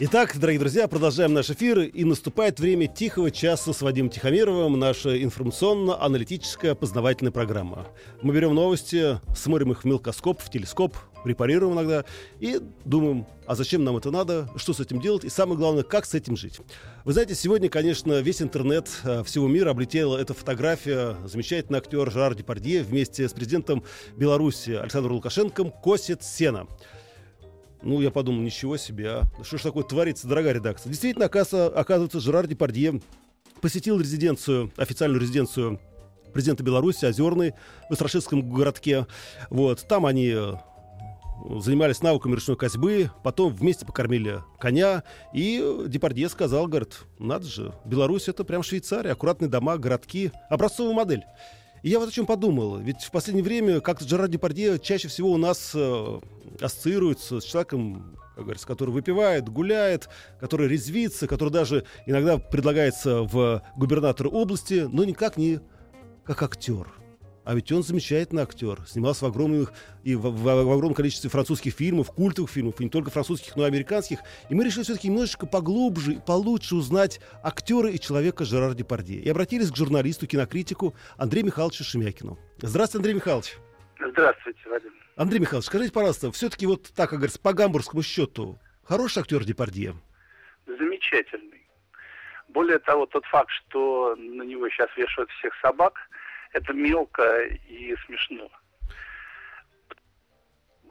Итак, дорогие друзья, продолжаем наш эфир, и наступает время тихого часа с Вадимом Тихомировым, наша информационно-аналитическая познавательная программа. Мы берем новости, смотрим их в мелкоскоп, в телескоп, препарируем иногда и думаем, а зачем нам это надо, что с этим делать, и самое главное, как с этим жить. Вы знаете, сегодня, конечно, весь интернет э, всего мира облетела эта фотография. Замечательный актер Жерар Депардье вместе с президентом Беларуси Александром Лукашенко косит сено. Ну, я подумал, ничего себе, а. Что ж такое творится, дорогая редакция? Действительно, оказывается, Жерар Депардье посетил резиденцию, официальную резиденцию президента Беларуси, Озерный, в Истрашевском городке. Вот, там они э, занимались навыками ручной козьбы, потом вместе покормили коня, и Депардье сказал, говорит, надо же, Беларусь это прям Швейцария, аккуратные дома, городки, образцовая модель. И я вот о чем подумал. Ведь в последнее время как-то Джерар Депардье чаще всего у нас э, ассоциируется с человеком, как говорится, который выпивает, гуляет, который резвится, который даже иногда предлагается в губернатора области, но никак не как актер. А ведь он замечательный актер. Снимался в огромных и в, в, в огромном количестве французских фильмов, культовых фильмов, и не только французских, но и американских. И мы решили все-таки немножечко поглубже и получше узнать актера и человека Жерар Депардье. И обратились к журналисту, кинокритику Андрею Михайловичу Шемякину. Здравствуйте, Андрей Михайлович. Здравствуйте, Вадим. Андрей Михайлович, скажите, пожалуйста, все-таки вот так, как говорится, по гамбургскому счету, хороший актер Депардье? Замечательный. Более того, тот факт, что на него сейчас вешают всех собак – это мелко и смешно.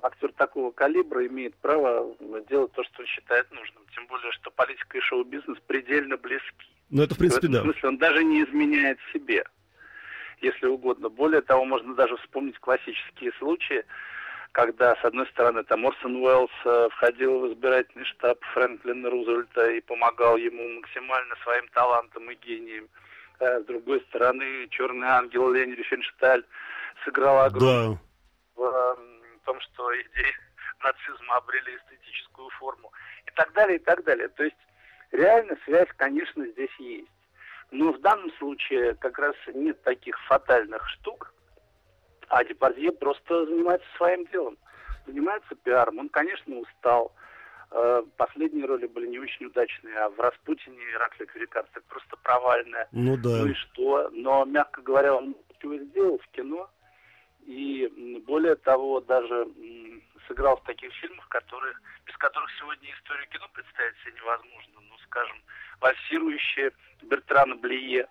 Актер такого калибра имеет право делать то, что он считает нужным. Тем более, что политика и шоу-бизнес предельно близки. Ну, это в принципе, в этом да. смысле он даже не изменяет себе, если угодно. Более того, можно даже вспомнить классические случаи, когда, с одной стороны, там Орсон Уэллс э, входил в избирательный штаб Фрэнклина Рузвельта и помогал ему максимально своим талантом и гением. А с другой стороны, черный ангел Лени Рифеншталь сыграл огромную да. в, том, что идеи нацизма обрели эстетическую форму и так далее, и так далее. То есть реально связь, конечно, здесь есть. Но в данном случае как раз нет таких фатальных штук, а Депардье просто занимается своим делом, занимается пиаром. Он, конечно, устал, Э, последние роли были не очень удачные, а в «Распутине» Ираклия Кварикарцик просто провальная. Ну да. Ну и что? Но, мягко говоря, он чего сделал в кино. И более того, даже сыграл в таких фильмах, которые, без которых сегодня историю кино представить себе невозможно. Ну, скажем, «Вальсирующая» Бертрана Блие.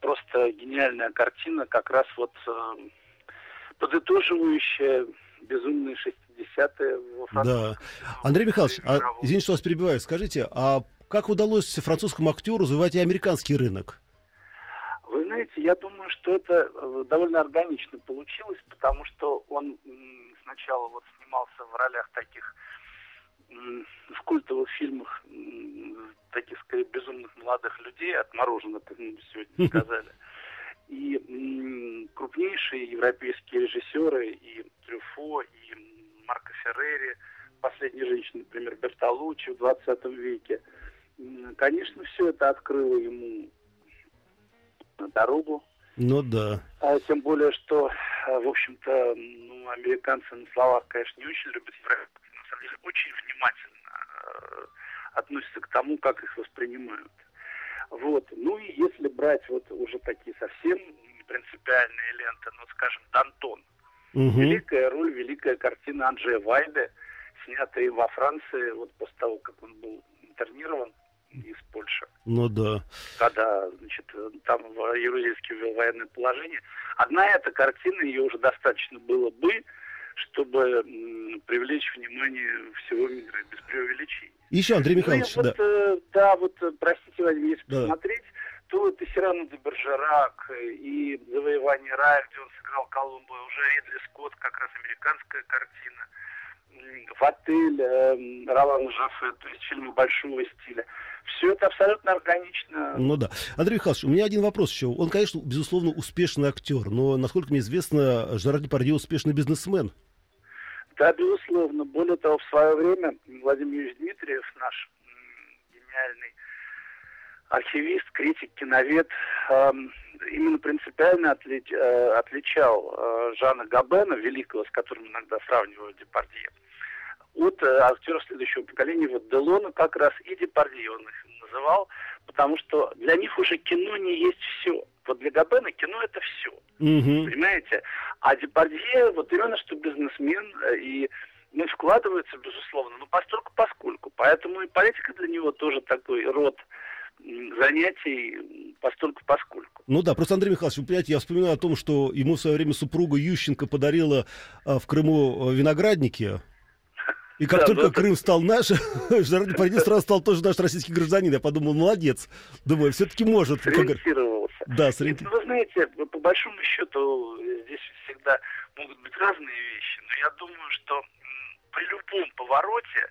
Просто гениальная картина, как раз вот э, подытоживающая безумные 60-е во Франции. Да. Андрей Михайлович, а, извините, что вас перебиваю, скажите, а как удалось французскому актеру развивать и американский рынок? Вы знаете, я думаю, что это э, довольно органично получилось, потому что он сначала вот снимался в ролях таких в культовых фильмах таких, скорее, безумных молодых людей, отмороженных, как мы сегодня сказали. И крупнейшие европейские режиссеры, и Трюфо, и Марко Феррери, последняя женщина, например, Бертолуччи в 20 веке. Конечно, все это открыло ему дорогу. Ну да. А тем более, что, в общем-то, ну, американцы на словах, конечно, не очень любят европейцев, на самом деле очень внимательно э, относятся к тому, как их воспринимают. Вот. Ну и если брать вот уже такие совсем принципиальные ленты, ну, скажем, Дантон. Угу. Великая роль, великая картина Анджея Вайде, снятая во Франции, вот после того, как он был интернирован из Польши. Ну да. Когда, значит, там Ерузельский ввел военное положение. Одна эта картина, ее уже достаточно было бы, чтобы м, привлечь внимание всего мира, без преувеличения. Еще, Андрей Михайлович, ну, да. Вот, э, да, вот, э, простите, Вадим, если да. посмотреть, то Сирану де Бержерак и «Завоевание рая», где он сыграл Колумба, уже Ридли Скотт, как раз американская картина. в отель э, Ролан Жафе, то есть фильмы большого стиля. Все это абсолютно органично. Ну да. Андрей Михайлович, у меня один вопрос еще. Он, конечно, безусловно, успешный актер, но, насколько мне известно, Жерар Депардье успешный бизнесмен. Да, безусловно. Более того, в свое время Владимир Юрьевич Дмитриев, наш гениальный архивист, критик, киновед, э, именно принципиально отли, э, отличал э, Жана Габена, великого, с которым иногда сравнивают Депардье, от э, актеров следующего поколения. Вот Делона как раз и Депардье он их называл, потому что для них уже кино не есть все. Вот для Габена кино это все. Угу. Понимаете? А Депардье вот именно что бизнесмен э, и ну, вкладывается, безусловно, но постольку поскольку. Поэтому и политика для него тоже такой род занятий постольку поскольку. Ну да, просто Андрей Михайлович, вы понимаете, я вспоминаю о том, что ему в свое время супруга Ющенко подарила а, в Крыму э, виноградники. И как Да, только ну это- Крым стал наш, Жерар Депардье сразу стал тоже наш российский гражданин. Я подумал, молодец. Думаю, все-таки может. как. Сориентировался. Да, Нет, сориенти- ну, Вы знаете, по по большому счету здесь всегда могут быть разные вещи, но я думаю, что при любом повороте,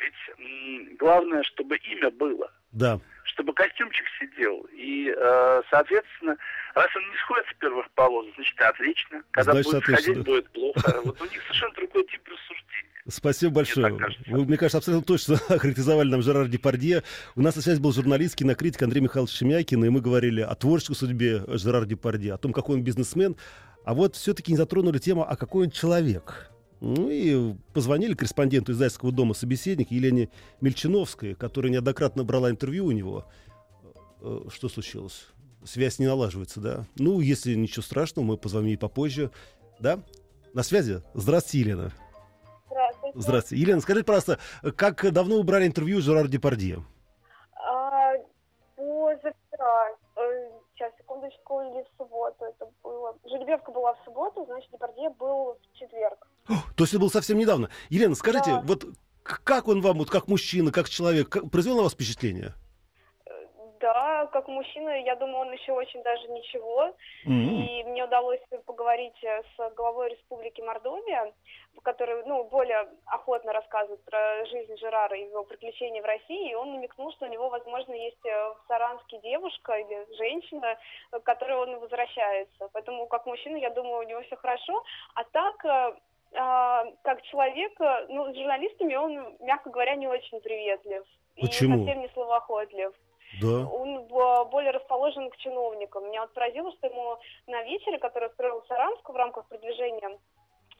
ведь главное, чтобы имя было, Да. чтобы костюмчик сидел. И, э, соответственно, раз он не сходит с первых полос, значит, отлично. Когда Значит, будет отлично, сходить, будет плохо. Вот у них совершенно другой тип рассуждения. Спасибо большое. кажется. Вы, мне кажется, абсолютно точно охарактеризовали нам Жерар Депардье. У нас на связи был журналист, кинокритик Андрей Михайлович Шемякин, и мы говорили о творческой судьбе Жерара Депардье, о том, какой он бизнесмен. А вот все-таки не затронули тему, а какой он человек. Ну и позвонили корреспонденту издательского дома «Собеседник» Елене Мельчиновской, которая неоднократно брала интервью у него. Э, Что случилось? Связь не налаживается, да? Ну, если ничего страшного, мы позвоним ей попозже. Да? На связи? Здравствуйте, Елена. Здравствуйте. Здравствуйте. Елена, скажите, пожалуйста, как давно вы брали интервью Жерар Депардье? А, позавчера, э, сейчас, секундочку, или в субботу это было. Жеребьевка была в субботу, значит, Депардье был в четверг. То есть это было совсем недавно. Елена, скажите, Да. вот как он вам, вот как мужчина, как человек, как- произвел на вас впечатление? Да, как мужчина, я думаю, он еще очень даже ничего. М. И мне удалось поговорить э, с главой Республики Мордовия, который ну, более охотно рассказывает про жизнь Жерара и его приключения в России. И он намекнул, что у него, возможно, есть э, в Саранске девушка или женщина, к которой он возвращается. Поэтому, как мужчина, я думаю, у него все хорошо. А так, э, как человек, э, ну, с журналистами он, мягко говоря, не очень приветлив. Почему? И совсем не словоохотлив Да. он бо- более расположен к чиновникам. Меня вот поразило, что ему на вечере, который устроил в Саранску в рамках продвижения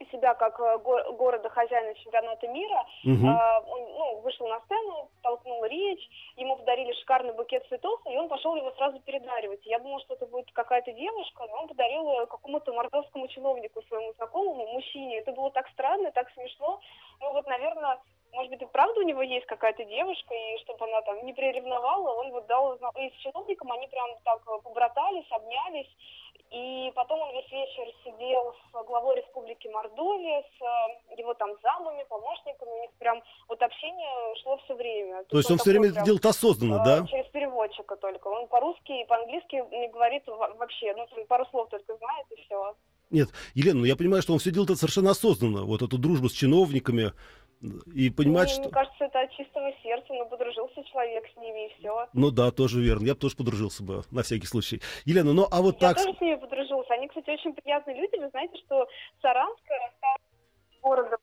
себя как э, го- города хозяина чемпионата мира, Мгм. а, он ну, вышел на сцену, толкнул речь, ему подарили шикарный букет цветов, и он пошел его сразу передаривать. Я думала, что это будет какая-то девушка, но он подарил какому-то мордовскому чиновнику, своему знакомому, мужчине. Это было так странно, так смешно. Ну вот, наверное, может быть, и правда у него есть какая-то девушка, и чтобы она там не приревновала, он вот дал... И с чиновником они прям так э, побратались, обнялись. И потом он весь вечер сидел с главой Республики Мордовия, с э, его там замами, помощниками. У них прям вот общение шло все время. То есть он все такой время это делает осознанно, э, да? Через переводчика только. Он по-русски и по-английски не говорит во- вообще. Ну, пару слов только знает, и все. Нет, Елена, ну я понимаю, что он все делает это совершенно осознанно. Вот эту дружбу с чиновниками. И понимает, мне, что... мне кажется, это от чистого сердца. Ну, подружился человек с ними, и все. Ну да, тоже верно. Я бы тоже подружился бы, на всякий случай. Елена, ну а вот Я так... тоже с ними подружилась. Они, кстати, очень приятные люди. Вы знаете, что Саранск стал городом,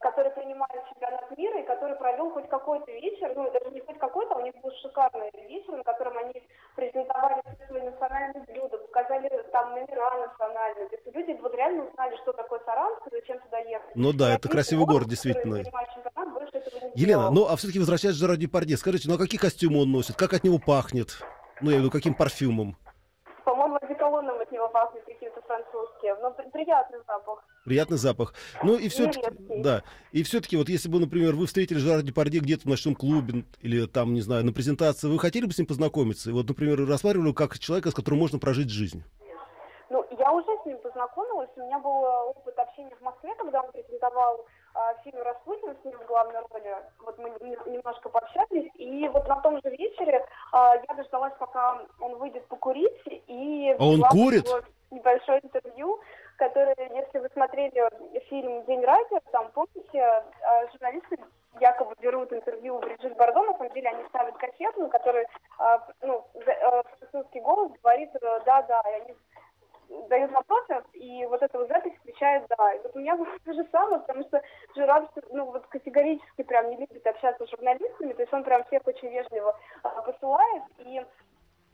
который принимает чемпионат мира и который провел хоть какой-то вечер, ну, даже не хоть какой-то, а у них был шикарный вечер, на котором они презентовали все свои национальные блюда, показали там номера национальные. То есть люди вот реально узнали, что такое Саранск, и зачем туда ехать. Ну да, И это красивый город, действительно. Елена, ну а все-таки возвращаясь к Жерар Депардье, скажите, ну а какие костюмы он носит? Как от него пахнет? Ну, я имею в виду, каким парфюмом? По-моему, одеколоном от него пахнет каким-то французским. Но при- приятный запах. Приятный запах. Ну и все-таки, да. И все-таки, вот если бы, например, вы встретили Жерара Депардье где-то в ночном клубе или там, не знаю, на презентации, вы хотели бы с ним познакомиться? И вот, например, рассматривали как человека, с которым можно прожить жизнь? Ну, я уже с ним познакомилась. У меня был э, опыт общения в Москве, когда он презентовал а, фильм «Распутин» с ним в главной роли. Вот мы немножко пообщались. И вот на том же вечере а, я дождалась, пока он выйдет покурить. И А он курит? небольшое интервью, которое, если вы смотрели фильм «День радио», там, помните, э, журналисты якобы берут интервью у Бриджит Бардо, на самом деле они ставят кассету, на которой э, ну, французский голос говорит «да-да», и они дают вопросы, и вот эта вот запись отвечает «да». И вот у меня было то же самое, потому что Жираб, ну, вот категорически прям не любит общаться с журналистами, то есть он прям всех очень вежливо а, посылает, и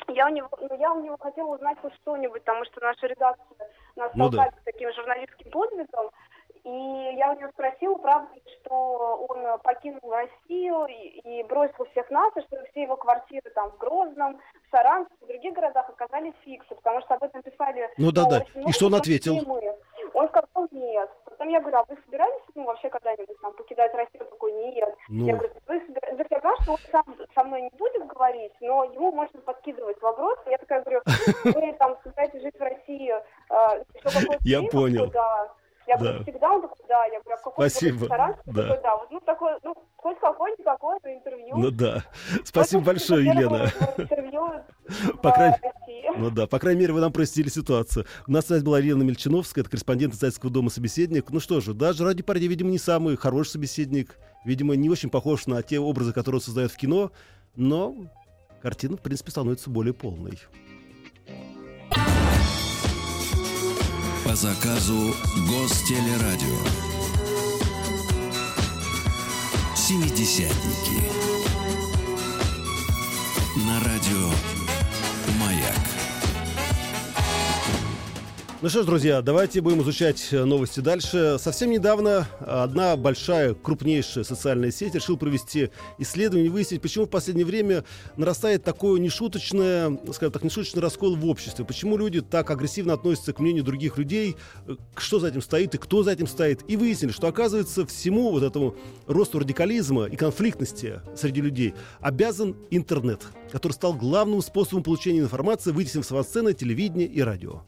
я у него, ну, я у него хотела узнать хоть что-нибудь, потому что наша редакция нас ну, да. таким журналистским подвигом, и я у него спросила, правда что он покинул Россию и, и бросил всех нас, и что все его квартиры там в Грозном, в Саранске, в других городах оказались фиксы, потому что об этом писали... Ну да, да. И что он ответил? Он сказал нет. Потом я говорю, а вы собирались ну, вообще когда-нибудь там покидать Россию? Он такой, нет. Ну. Я говорю, вы собираетесь? Я понимаю, что он сам со мной не будет говорить, но ему можно подкидывать вопросы. Я такая говорю, вы там собираетесь жить в России? Э, я понял. Да. Я да. говорю, всегда он такой, да, я говорю, а в каком Спасибо. ресторан? Да. Такой, да, вот, ну, такой, ну, хоть какой-никакой интервью. Ну да. Спасибо большое, Елена. Интервью по крайней... Ну да, по крайней мере, вы нам простили ситуацию. У нас связь была Елена Мельчиновская, это корреспондент Зайцевского дома собеседник. Ну что же, даже ради парня, видимо, не самый хороший собеседник. Видимо, не очень похож на те образы, которые он создает в кино. Но картина, в принципе, становится более полной. По заказу Гостелерадио. Семидесятники. Ну что ж, друзья, давайте будем изучать э, новости дальше. Совсем недавно одна большая, крупнейшая социальная сеть решила провести исследование и выяснить, почему в последнее время нарастает такое нешуточное, скажем так, нешуточный раскол в обществе. Почему люди так агрессивно относятся к мнению других людей, э, что за этим стоит и кто за этим стоит. И выяснили, что оказывается всему вот этому росту радикализма и конфликтности среди людей обязан интернет, который стал главным способом получения информации, вытеснив с сцены телевидение и радио.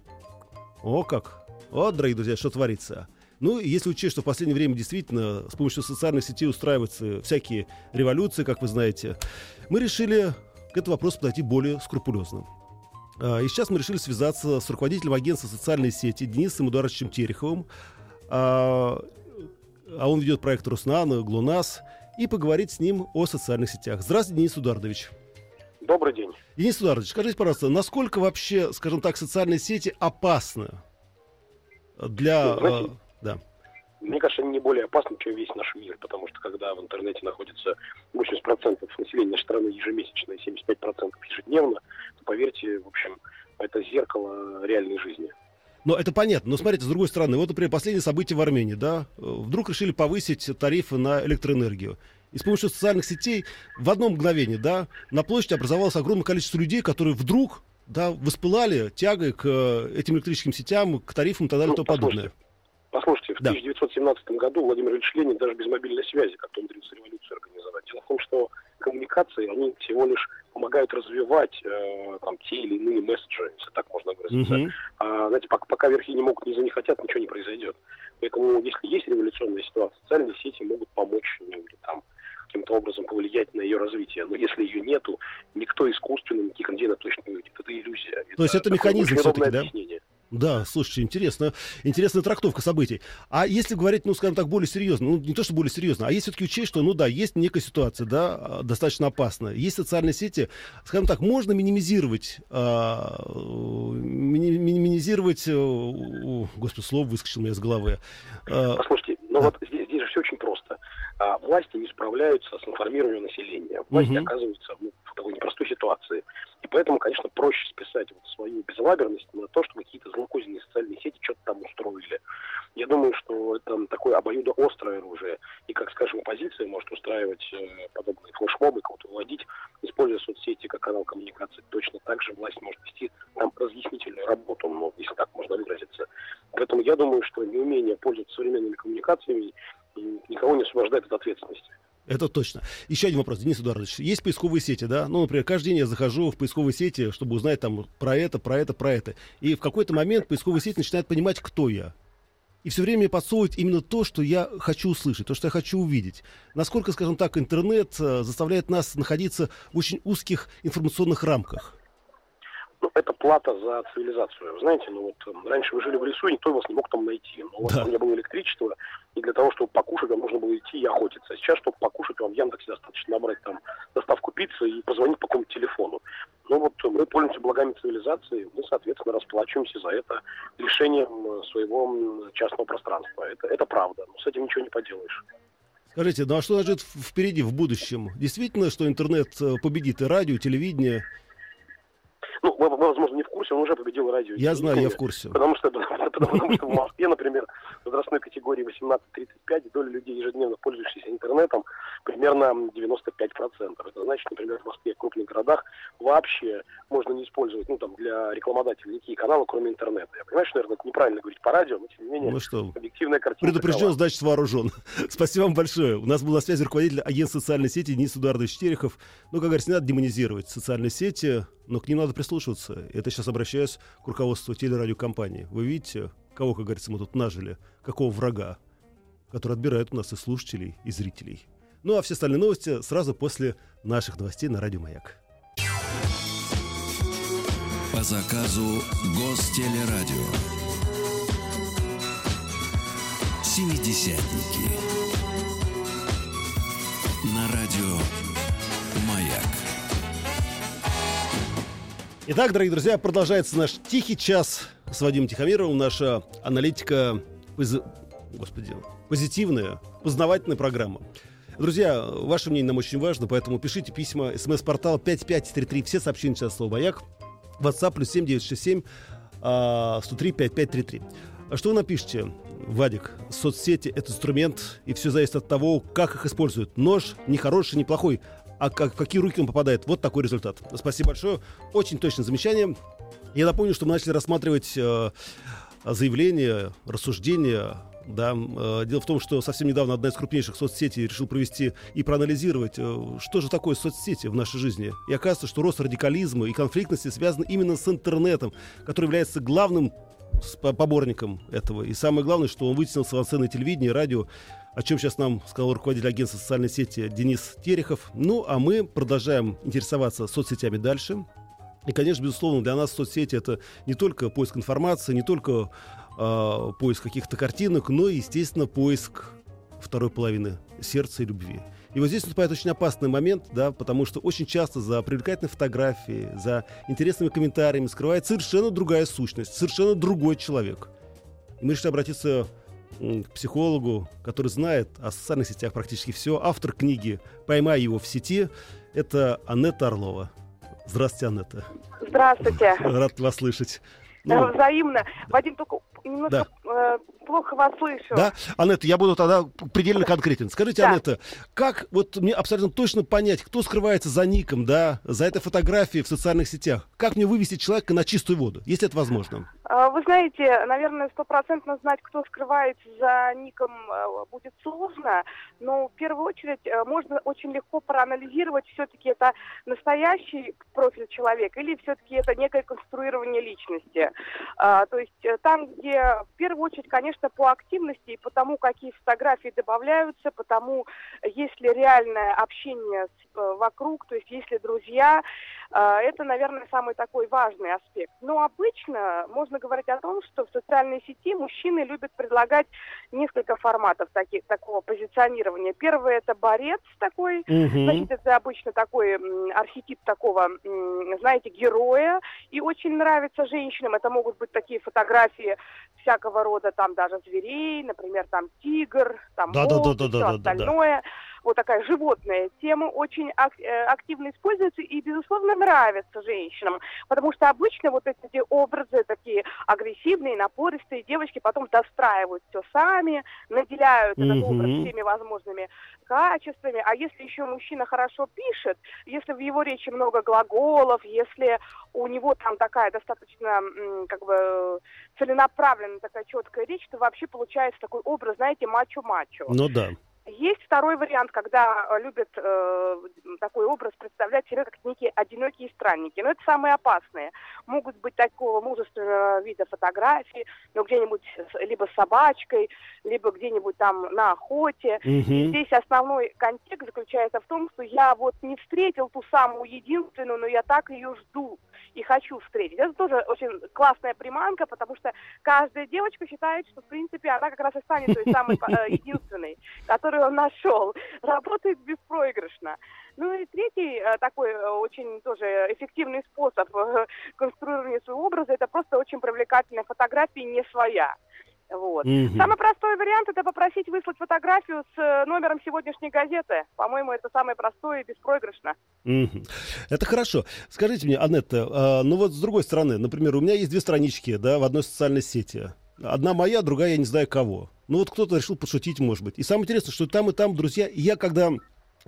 О как! Вот, дорогие друзья, что творится. Ну, если учесть, что в последнее время действительно с помощью социальных сетей устраиваются всякие революции, как вы знаете, мы решили к этому вопросу подойти более скрупулезно. А, и сейчас мы решили связаться с руководителем агентства социальной сети Денисом Эдуардовичем Тереховым. А, а он ведет проект Руснана, ГЛУНАС, и поговорить с ним о социальных сетях. Здравствуйте, Денис Эдуардович. Добрый день. Денис Эдуардович, скажите, пожалуйста, насколько вообще, скажем так, социальные сети опасны для... Ну, знаете, э, да. Мне кажется, они не более опасны, чем весь наш мир, потому что когда в интернете находится 80% населения страны ежемесячно и 75% ежедневно, то поверьте, в общем, это зеркало реальной жизни. Но это понятно. Но смотрите, с другой стороны, вот, например, последние события в Армении, да, вдруг решили повысить тарифы на электроэнергию. И с помощью социальных сетей в одно мгновение, да, на площади образовалось огромное количество людей, которые вдруг, да, воспылали тягой к э, этим электрическим сетям, к тарифам и так далее ну, и тому подобное. Послушайте, в да. 1917 году Владимир Ильич Ленин даже без мобильной связи как-то умудрился революцию организовать. Дело в том, что коммуникации, они всего лишь помогают развивать э, там, те или иные месседжи, если так можно выразиться. Uh-huh. А, знаете, пока, пока верхи не могут, не за не хотят, ничего не произойдет. Поэтому, если есть революционная ситуация, социальные сети могут помочь ну, или, там, каким-то образом повлиять на ее развитие. Но если ее нету, никто искусственно, никаких людей на точно не увидит. Это иллюзия. То есть это механизм все-таки, да? Объяснение. Да, слушайте, интересно, интересная трактовка событий. А если говорить, ну, скажем так, более серьезно, ну, не то, что более серьезно, а если все-таки учесть, что, ну да, есть некая ситуация, да, достаточно опасная, есть социальные сети, скажем так, можно минимизировать, а, мини, минимизировать, о, господи, слово выскочило у меня из головы. А, Послушайте, ну вот здесь, здесь же все очень просто. А, власти не справляются с информированием населения. Власти угу. оказываются ну, в такой непростой ситуации. И поэтому, конечно, проще списать вот свою безалаберность на то, что какие-то злокозненные социальные сети что-то там устроили. Я думаю, что это такое обоюдоострое оружие. И, как, скажем, оппозиция может устраивать э, подобные флешмобы, кого-то выводить, используя соцсети как канал коммуникации. Точно так же власть может вести там разъяснительную работу, ну, если так можно выразиться. Поэтому я думаю, что неумение пользоваться современными коммуникациями никого не освобождает от ответственности. Это точно. Еще один вопрос, Денис Эдуардович. Есть поисковые сети, да? Ну, например, каждый день я захожу в поисковые сети, чтобы узнать там про это, про это, про это. И в какой-то момент поисковая сеть начинает понимать, кто я. И все время подсовывает именно то, что я хочу услышать, то, что я хочу увидеть. Насколько, скажем так, интернет э, заставляет нас находиться в очень узких информационных рамках? Ну, это плата за цивилизацию. Знаете, ну вот э, раньше вы жили в лесу, и никто вас не мог там найти. Но да. у меня было электричество, и для того, чтобы покушать, вам нужно было идти и охотиться. А сейчас, чтобы покушать, вам в Яндексе достаточно набрать там доставку пиццы и позвонить по какому-то телефону. Ну вот мы пользуемся благами цивилизации, мы, соответственно, расплачиваемся за это лишением своего частного пространства. Это, это правда, но с этим ничего не поделаешь. Скажите, ну а что лежит впереди в будущем? Действительно, что интернет э, победит и радио, и телевидение? Ну, вы, возможно, не в курсе, он уже победил радио. Я знаю, я в курсе. Потому что, потому что в Москве, например, возрастной категории 18-35 доля людей, ежедневно пользующихся интернетом, примерно 95%. Это значит, например, в Москве, в крупных городах вообще можно не использовать, ну, там, для рекламодателей никакие каналы, кроме интернета. Я понимаю, что, наверное, это неправильно говорить по радио, но, тем не менее, ну что, объективная картина Предупрежден, такова. значит, вооружен. Спасибо вам большое. У нас был на связи руководитель агентства социальной сети Денис Эдуардович Терехов. Ну, как говорится, не надо демонизировать социальные сети, но к ним надо прислушиваться. Это сейчас обращаюсь к руководству телерадиокомпании. Вы видите, кого, как говорится, мы тут нажили, какого врага, который отбирает у нас и слушателей, и зрителей. Ну а все остальные новости сразу после наших новостей на Радио Маяк. По заказу Гостелерадио. Семидесятники. На радио Маяк. Итак, дорогие друзья, продолжается наш тихий час с Вадимом Тихомировым. Наша аналитика, господи, позитивная, познавательная программа. Друзья, ваше мнение нам очень важно, поэтому пишите письма, смс-портал 5533, все сообщения сейчас слово «Маяк», WhatsApp плюс 7967 103 5533. А что вы напишите? Вадик, соцсети — это инструмент, и все зависит от того, как их используют. Нож не хороший, не плохой, а как, в какие руки он попадает. Вот такой результат. Спасибо большое. Очень точное замечание. Я напомню, что мы начали рассматривать э, заявления, рассуждения да, э, дело в том, что совсем недавно одна из крупнейших соцсетей решил провести и проанализировать, э, что же такое соцсети в нашей жизни. И оказывается, что рост радикализма и конфликтности связан именно с интернетом, который является главным поборником этого. И самое главное, что он вытеснил с авансцены телевидения и радио, о чем сейчас нам сказал руководитель агентства социальной сети Денис Терехов. Ну, а мы продолжаем интересоваться соцсетями дальше. И, конечно, безусловно, для нас соцсети это не только поиск информации, не только э, поиск каких-то картинок, но, естественно, поиск второй половины сердца и любви. И вот здесь наступает очень опасный момент, да, потому что очень часто за привлекательной фотографией, за интересными комментариями скрывается совершенно другая сущность, совершенно другой человек. И мы решили обратиться к психологу, который знает о социальных сетях практически все, автор книги «Поймай его в сети» — это Анетта Орлова. Здравствуйте, Анетта. Здравствуйте. Рад вас слышать. Ну, Взаимно. Вадим, только немножко да. э, плохо вас слышу. Да, Анетта, я буду тогда предельно конкретен. Скажите, да. Анетта, как вот мне абсолютно точно понять, кто скрывается за ником, да, за этой фотографией в социальных сетях? Как мне вывести человека на чистую воду, если это возможно? А, вы знаете, наверное, стопроцентно знать, кто скрывается за ником, э, будет сложно, но в первую очередь э, можно очень легко проанализировать, все-таки это настоящий профиль человека или все-таки это некое конструирование личности. А, то есть э, там, где в первую очередь, конечно, по активности и по тому, какие фотографии добавляются, по тому, есть ли реальное общение вокруг, то есть есть ли друзья, это, наверное, самый такой важный аспект. Но обычно можно говорить о том, что в социальной сети мужчины любят предлагать несколько форматов таких, такого позиционирования. Первый это борец такой, угу. значит, это обычно такой архетип такого, знаете, героя, и очень нравится женщинам. Это могут быть такие фотографии всякого рода, там даже зверей, например, там тигр, там да, волк, да, да, да, все да, остальное. Да, да вот такая животная тема очень ак- э, активно используется и, безусловно, нравится женщинам, потому что обычно вот эти образы такие агрессивные, напористые, девочки потом достраивают все сами, наделяют mm-hmm. этот образ всеми возможными качествами, а если еще мужчина хорошо пишет, если в его речи много глаголов, если у него там такая достаточно как бы целенаправленная такая четкая речь, то вообще получается такой образ, знаете, мачо-мачо. Ну да. Есть второй вариант, когда э, любят э, такой образ представлять себя как некие одинокие странники. Но это самые опасные. Могут быть такого мужественного вида фотографии, но где-нибудь либо с собачкой, либо где-нибудь там на охоте. Угу. И здесь основной контекст заключается в том, что я вот не встретил ту самую единственную, но я так ее жду. и хочу встретить. Это тоже очень классная приманка, потому что каждая девочка считает, что, в принципе, она как раз и станет той самой э, единственной, которую он нашел. Работает беспроигрышно. Ну и третий э, такой э, очень тоже эффективный способ конструирования своего образа, это просто очень привлекательная фотография не своя. Вот. Mm-hmm. Самый простой вариант это попросить выслать фотографию с э, номером сегодняшней газеты. По-моему, это самое простое и беспроигрышно. Mm-hmm. Это хорошо. Скажите мне, Анетта, а, ну вот с другой стороны, например, у меня есть две странички, да, в одной социальной сети. Одна моя, другая я не знаю кого. Ну вот кто-то решил пошутить, может быть. И самое интересное, что там и там, друзья, я когда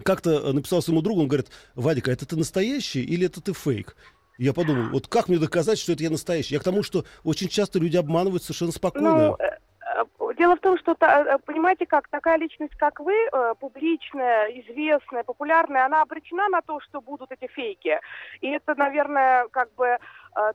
как-то написал своему другу, он говорит, Вадика, это ты настоящий или это ты фейк? Я подумал, вот как мне доказать, что это я настоящий? Я к тому, что очень часто люди обманывают совершенно спокойно. Ну, э, э, дело в том, что, э, понимаете как, такая личность, как вы, публичная, известная, популярная, она обречена на то, что будут эти фейки. И это, наверное, как бы Э,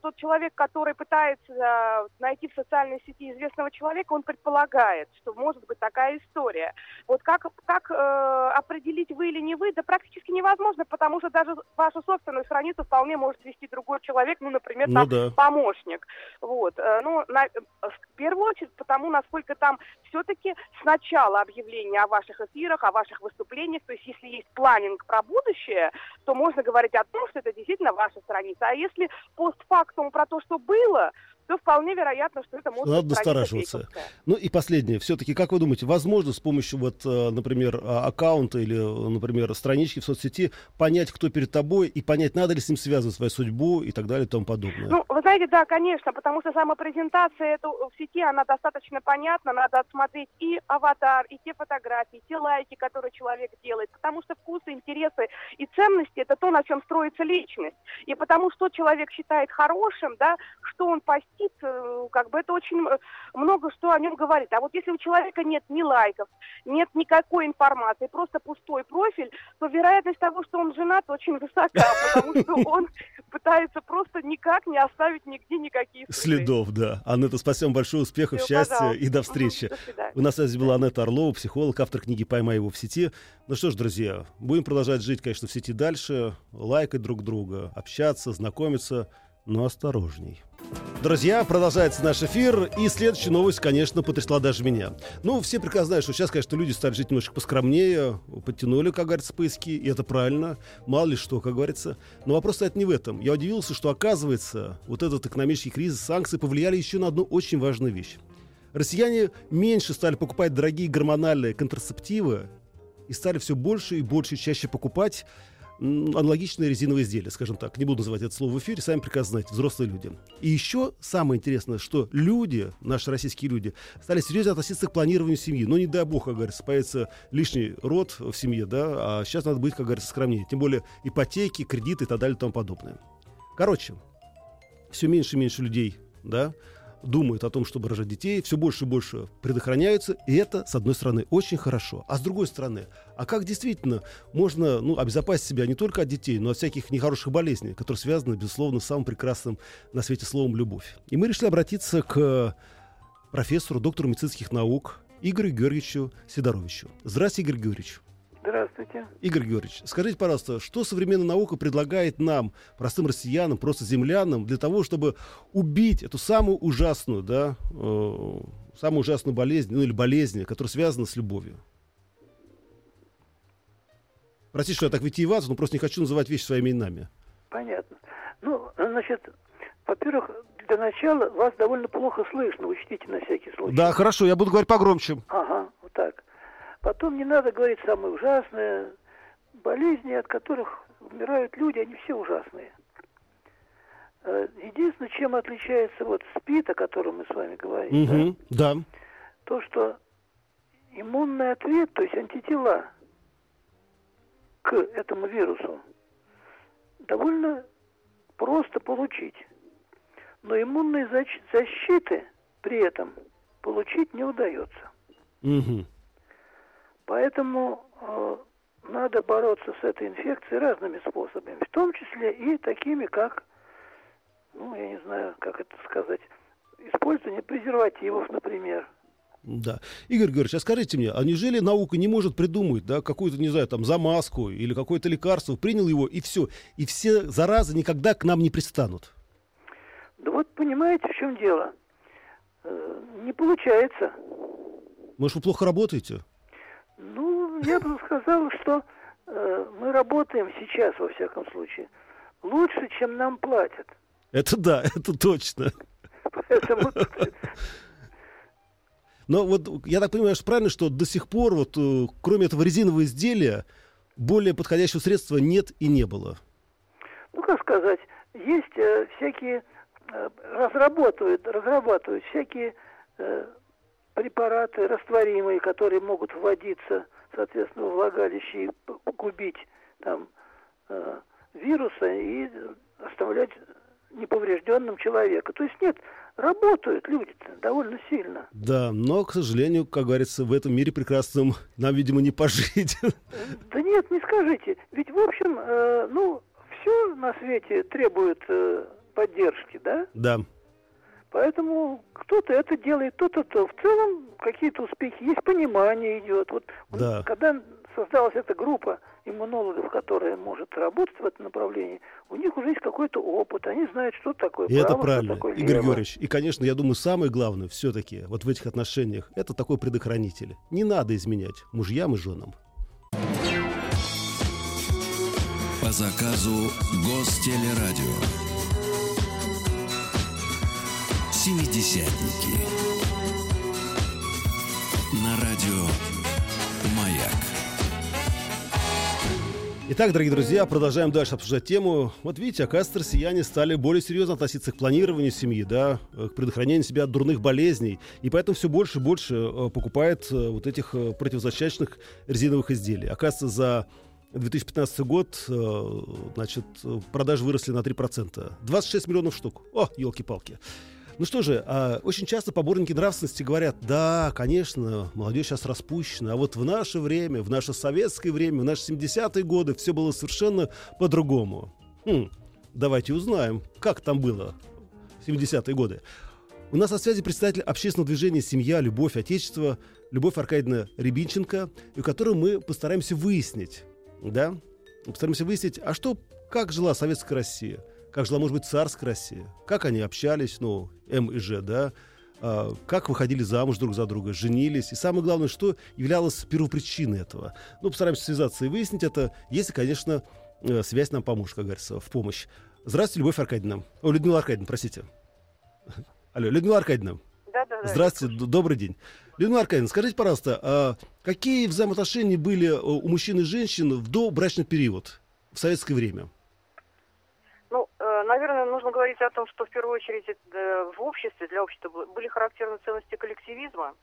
тот человек, который пытается э, найти в социальной сети известного человека, он предполагает, что может быть такая история. Вот как, как э, определить вы или не вы, да практически невозможно, потому что даже вашу собственную страницу вполне может вести другой человек, ну, например, ну, там, да. помощник. Вот. Э, ну, на, в первую очередь, потому насколько там все-таки сначала объявление о ваших эфирах, о ваших выступлениях, то есть если есть планинг про будущее, то можно говорить о том, что это действительно ваша страница. А если пост фактум про то, что было, то вполне вероятно, что это может Надо быть настораживаться. Ну и последнее. Все-таки, как вы думаете, возможно с помощью, вот, э, например, а, аккаунта или, например, странички в соцсети понять, кто перед тобой, и понять, надо ли с ним связывать свою судьбу и так далее и тому подобное? Ну, вы знаете, да, конечно, потому что сама презентация эту в сети, она достаточно понятна, надо отсмотреть и аватар, и те фотографии, и те лайки, которые человек делает, потому что вкусы, интересы и ценности – это то, на чем строится личность. И потому что человек считает хорошим, да, что он постиг, постит, э, как бы это очень много что о нем говорит. А вот если у человека нет ни лайков, нет никакой информации, просто пустой профиль, то вероятность того, что он женат, очень высока, потому что он пытается просто никак не оставить нигде никаких следов. да. Анетта, спасибо большое, успехов, счастья и до встречи. У нас связи была Анетта Орлова, психолог, автор книги «Поймай его в сети». Ну что ж, друзья, будем продолжать жить, конечно, в сети дальше, лайкать друг друга, общаться, знакомиться, но осторожней. Друзья, продолжается наш эфир, и следующая новость, конечно, потрясла даже меня. Ну, все прекрасно знают, что сейчас, конечно, люди стали жить немножко поскромнее, подтянули, как говорится, поиски, и это правильно, мало ли что, как говорится. Но вопрос стоит не в этом. Я удивился, что, оказывается, вот этот экономический кризис, санкции повлияли еще на одну очень важную вещь. Россияне меньше стали покупать дорогие гормональные контрацептивы и стали все больше и больше чаще покупать аналогичные резиновые изделия, скажем так. Не буду называть это слово в эфире, сами прекрасно знаете, взрослые люди. И еще самое интересное, что люди, наши российские люди, стали серьезно относиться к планированию семьи. Но не дай бог, как говорится, появится лишний род в семье, да, а сейчас надо быть, как говорится, скромнее. Тем более ипотеки, кредиты и так далее и тому подобное. Короче, все меньше и меньше людей, да, думают о том, чтобы рожать детей, все больше и больше предохраняются, и это, с одной стороны, очень хорошо. А с другой стороны, а как действительно можно ну, обезопасить себя не только от детей, но и от всяких нехороших болезней, которые связаны, безусловно, с самым прекрасным на свете словом «любовь». И мы решили обратиться к профессору, доктору медицинских наук Игорю Георгиевичу Сидоровичу. Здравствуйте, Игорь Георгиевич. Здравствуйте. Игорь Георгиевич, скажите, пожалуйста, что современная наука предлагает нам, простым россиянам, просто землянам, для того, чтобы убить эту самую ужасную, да, э, самую ужасную болезнь, ну или болезнь, которая связана с любовью? Простите, что я так витиеваться, но просто не хочу называть вещи своими именами. Понятно. Ну, значит, во-первых, для начала вас довольно плохо слышно, учтите на всякий случай. Да, хорошо, я буду говорить погромче. Ага, вот так. Потом не надо говорить самое ужасное. Болезни, от которых умирают люди, они все ужасные. Э, единственное, чем отличается вот СПИД, о котором мы с вами говорим, угу, да, да, то, что иммунный ответ, то есть антитела к этому вирусу, довольно просто получить. Но иммунной защиты при этом получить не удается. Угу. Поэтому э, надо бороться с этой инфекцией разными способами, в том числе и такими, как, ну, я не знаю, как это сказать, использование презервативов, например. Да. Игорь Георгиевич, а скажите мне, а неужели наука не может придумать, да, какую-то, не знаю, там, замазку или какое-то лекарство, принял его, и все, и все заразы никогда к нам не пристанут? Да вот понимаете, в чем дело? Э, не получается. Может, вы плохо работаете? Ну, я бы сказал, что э, мы работаем сейчас, во всяком случае, лучше, чем нам платят. Это да, это точно. Поэтому Но вот я так понимаю, что правильно, что до сих пор, вот, э, кроме этого резинового изделия, более подходящего средства нет и не было. ну как сказать, есть э, всякие э, разрабатывают, разрабатывают всякие э, препараты растворимые, которые могут вводиться, соответственно, в влагалище и губить там э, вирусы и оставлять неповрежденным человека. То есть нет, работают люди-то довольно сильно. Да, но, к сожалению, как говорится, в этом мире прекрасном нам, видимо, не пожить. Да нет, не скажите. Ведь, в общем, э, ну, все на свете требует э, поддержки, да? Да. Поэтому кто-то это делает, кто-то то. В целом какие-то успехи есть, понимание идет. Вот Да. когда создалась эта группа иммунологов, которая может работать в этом направлении, у них уже есть какой-то опыт, они знают, что такое И это право, что правильно, такое Игорь лево. Георгиевич. И, конечно, я думаю, самое главное все-таки вот в этих отношениях это такой предохранитель. Не надо изменять мужьям и женам. По заказу Гостелерадио. Семидесятники. На радио Маяк. Итак, дорогие друзья, продолжаем дальше обсуждать тему. Вот видите, оказывается, россияне стали более серьезно относиться к планированию семьи, да, э, к предохранению себя от дурных болезней. И поэтому все больше и больше э, покупает э, вот этих противозачаточных резиновых изделий. Оказывается, за 2015 год, значит, продажи выросли на 3%. 26 миллионов штук. О, елки-палки. Ну что же, а, очень часто поборники нравственности говорят, да, конечно, молодежь сейчас распущена, а вот в наше время, в наше советское время, в наши 70-е годы все было совершенно по-другому. Хм, давайте узнаем, как там было в 70-е годы. У нас на связи представитель общественного движения «Семья, любовь, отечество» Любовь Аркадьевна Рябинченко, у которой мы постараемся выяснить, да, постараемся выяснить, а что, как жила советская Россия, как жила, может быть, царская Россия, как они общались, ну, М и Ж, да, а, как выходили замуж друг за друга, женились, и самое главное, что являлось первопричиной этого. Ну, постараемся связаться и выяснить это, если, конечно, э, связь нам поможет, как говорится, в помощь. Здравствуйте, Любовь Аркадьевна. О, Людмила Аркадьевна, простите. Алло, Людмила Аркадьевна. Да, да, да. Здравствуйте, добрый день. Людмила Аркадьевна, скажите, пожалуйста, а какие взаимоотношения были э, у мужчин и женщин в добрачный период, в советское время? Э, наверное, нужно говорить о том, что в первую очередь э, в обществе, для общества были характерны ценности коллективизма.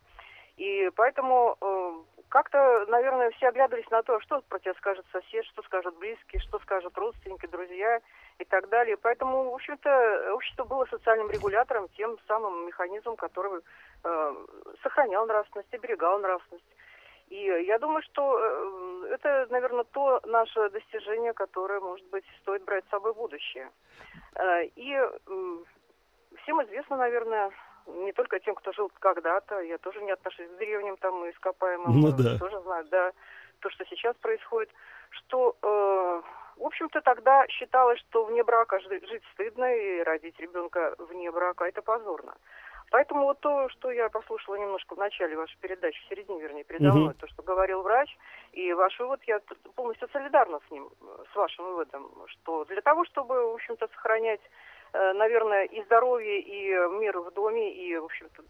И поэтому э, как-то, наверное, все оглядывались на то, что про тебя скажет сосед, что скажут близкие, что скажут родственники, друзья и так далее. Поэтому, в общем-то, общество было социальным регулятором, тем самым механизмом, который э, сохранял нравственность, оберегал нравственность. И я думаю, что э, это, наверное, то наше достижение, которое, может быть, стоит брать с собой в будущее. Э, И всем известно, наверное, не только тем, кто жил когда-то, я тоже не отношусь к древним там ископаемым, Ну э, да. тоже знаю, да, то, что сейчас происходит, что, э, в общем-то, тогда считалось, что вне брака жи- жить стыдно и родить ребенка вне брака это позорно. Поэтому вот то, что я послушала немножко в начале вашей передачи, в середине, вернее, передо мной, то, что говорил врач, и ваш вывод, я полностью солидарна с ним, с вашим выводом, что для того, чтобы, в общем-то, сохранять, э, наверное, и здоровье, и мир в доме, и, в общем-то,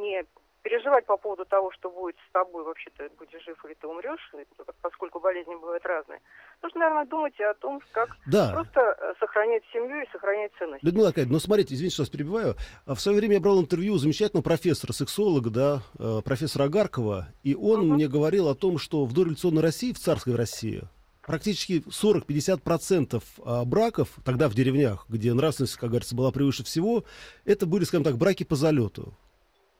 не переживать по поводу того, что будет с тобой, вообще-то будешь жив или ты умрешь, поскольку болезни бывают разные, нужно, наверное, думать о том, как Да. просто э, сохранять семью и сохранять ценности. Людмила Аркадьевна, ну смотрите, извините, что вас перебиваю. А В свое время я брал интервью у замечательного профессора, сексолога, да, э, профессора Агаркова, и он Мгм. мне говорил о том, что в дореволюционной России, в царской России, практически 40-50% а, браков, тогда в деревнях, где нравственность, как говорится, была превыше всего, это были, скажем так, браки по залету.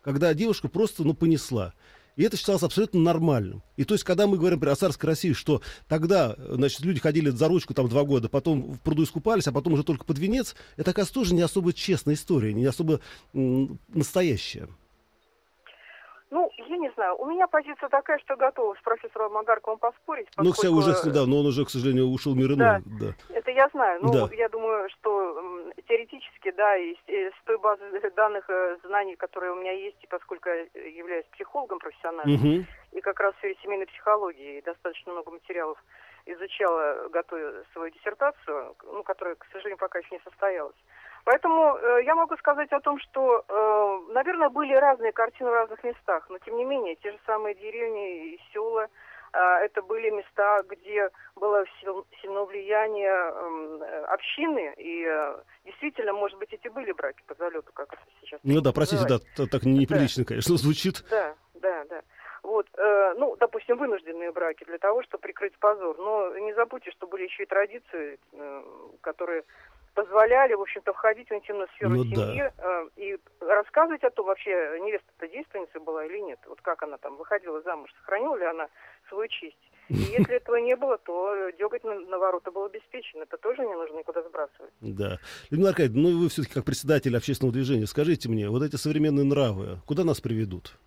Когда девушка просто, ну, понесла. И это считалось абсолютно нормальным. И то есть, когда мы говорим например, о царской России, что тогда, значит, люди ходили за ручку там два года, потом в пруду искупались, а потом уже только под венец, это, оказывается, тоже не особо честная история, не особо м, настоящая. Ну, я не знаю. У меня позиция такая, что готова с профессором Магарковым поспорить. Ну, кстати, уже поскольку, недавно, но он уже, к сожалению, ушел мир иной. Да. Это я знаю. Ну, Да. я думаю, что теоретически да, и с, той базы данных э, знаний, которые у меня есть, и поскольку я являюсь психологом профессиональным, Мгм. и как раз в сфере семейной психологии, достаточно много материалов изучала, готовя свою диссертацию, ну, которая, к сожалению, пока еще не состоялась. Поэтому э, я могу сказать о том, что, э, наверное, были разные картины в разных местах, но тем не менее, те же самые деревни и села, э, это были места, где было сил- сильно влияние э, общины, и э, действительно, может быть, эти были браки по залету, как это сейчас Ну да, простите, да, так неприлично, конечно, звучит. Да, да, да. Вот, э, ну, допустим, вынужденные браки для того, чтобы прикрыть позор. Но не забудьте, что были еще и традиции, э, которые позволяли, в общем-то, входить в интимную сферу Ну да. семьи э, и рассказывать о том, вообще невеста-то действенница была или нет. Вот как она там выходила замуж, сохранила ли она свою честь. И если этого не было, то деготь на, на ворота был обеспечен. Это тоже не нужно никуда сбрасывать. Да. Людмила Аркадьевна, ну вы все-таки как председатель общественного движения, скажите мне, вот эти современные нравы, куда нас приведут?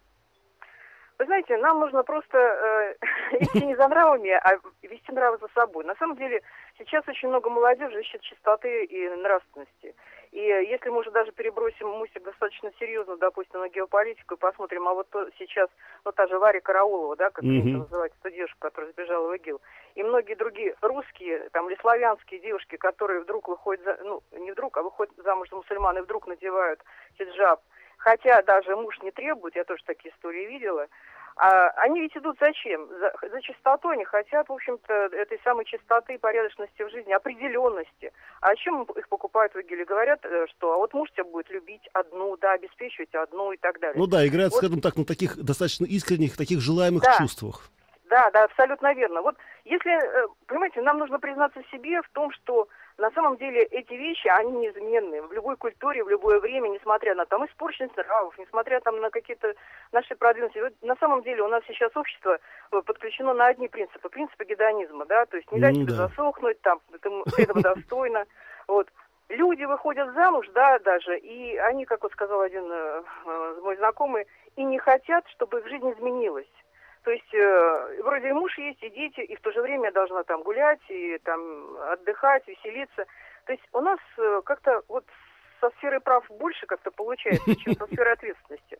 Вы знаете, нам нужно просто э, идти не за нравами, а вести нравы за собой. На самом деле, сейчас очень много молодежи ищет чистоты и нравственности. И если мы уже даже перебросим мусик достаточно серьезно, допустим, на геополитику и посмотрим, а вот то сейчас, ну, та же Варя Караулова, да, как Мгм. принято называть эту девушку, которая сбежала в ИГИЛ, и многие другие русские, там, или славянские девушки, которые вдруг выходят, за, ну, не вдруг, а выходят замуж за мусульман и вдруг надевают хиджаб, хотя даже муж не требует, я тоже такие истории видела, а они ведь идут зачем? За, за чистоту они хотят, в общем-то, этой самой чистоты и порядочности в жизни, определенности. А чем их покупают в Игиле? Говорят, э, что а вот муж тебя будет любить одну, да, обеспечивать одну и так далее. Ну да, играют, Вот. скажем так, на таких достаточно искренних, таких желаемых Да. чувствах. Да, да, абсолютно верно. Вот если, э, понимаете, нам нужно признаться себе в том, что на самом деле эти вещи, они неизменны в любой культуре, в любое время, несмотря на там испорченность нравов, несмотря там на какие-то наши продвинутости. Вот на самом деле у нас сейчас общество э, подключено на одни принципы, принципы гедонизма, да, то есть не дать Ну тебе да. засохнуть, там, ты этого достойно, вот. Люди выходят замуж, да, даже, и они, как вот сказал один э, э, мой знакомый, и не хотят, чтобы их жизнь изменилась. То есть э, вроде и муж есть, и дети, и в то же время я должна там гулять, и там отдыхать, веселиться. То есть у нас э, как-то вот со сферой прав больше как-то получается, чем со сферой ответственности.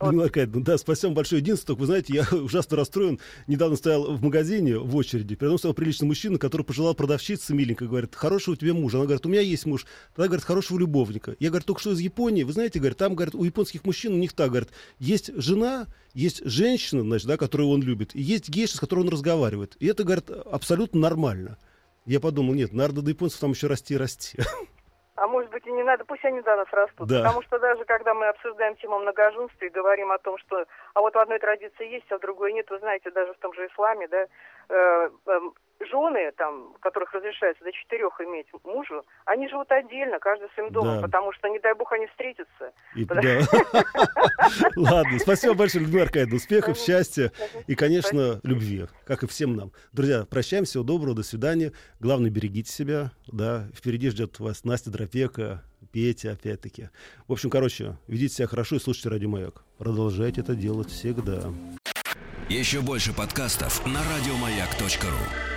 Вот. Людмила Аркадьевна, да, спасибо вам большое. Единственное, только, вы знаете, я ужасно расстроен. Недавно стоял в магазине в очереди. Передо мной стоял приличный мужчина, который пожелал продавщице миленько, говорит, хорошего у тебя мужа. Она говорит, у меня есть муж. Тогда, говорит, хорошего любовника. Я, говорит, только что из Японии. Вы знаете, говорит, там, говорит, у японских мужчин, у них так, говорит, есть жена, есть женщина, значит, да, которую он любит, и есть гейша, с которой он разговаривает. И это, говорит, абсолютно нормально. Я подумал, нет, надо до японцев там еще расти и расти. А может быть и не надо, пусть они до нас растут. Да. Потому что даже когда мы обсуждаем тему многоженства и говорим о том, что а вот в одной традиции есть, а в другой нет, вы знаете, даже в том же исламе, да, э, эм, жены, там, которых разрешается до четырех иметь мужу, они живут отдельно, каждый своим домом, Да. потому что, не дай бог, они встретятся. И- да. Ладно, спасибо большое, Людмила Аркадьевна. Успехов, счастья и, конечно, любви, как и всем нам. Друзья, прощаем, всего доброго, до свидания. Главное, берегите себя. Да, впереди ждет вас Настя Дропека, Петя, опять-таки. В общем, короче, ведите себя хорошо и слушайте Радио Маяк. Продолжайте это делать всегда. Еще больше подкастов на радиомаяк.ру.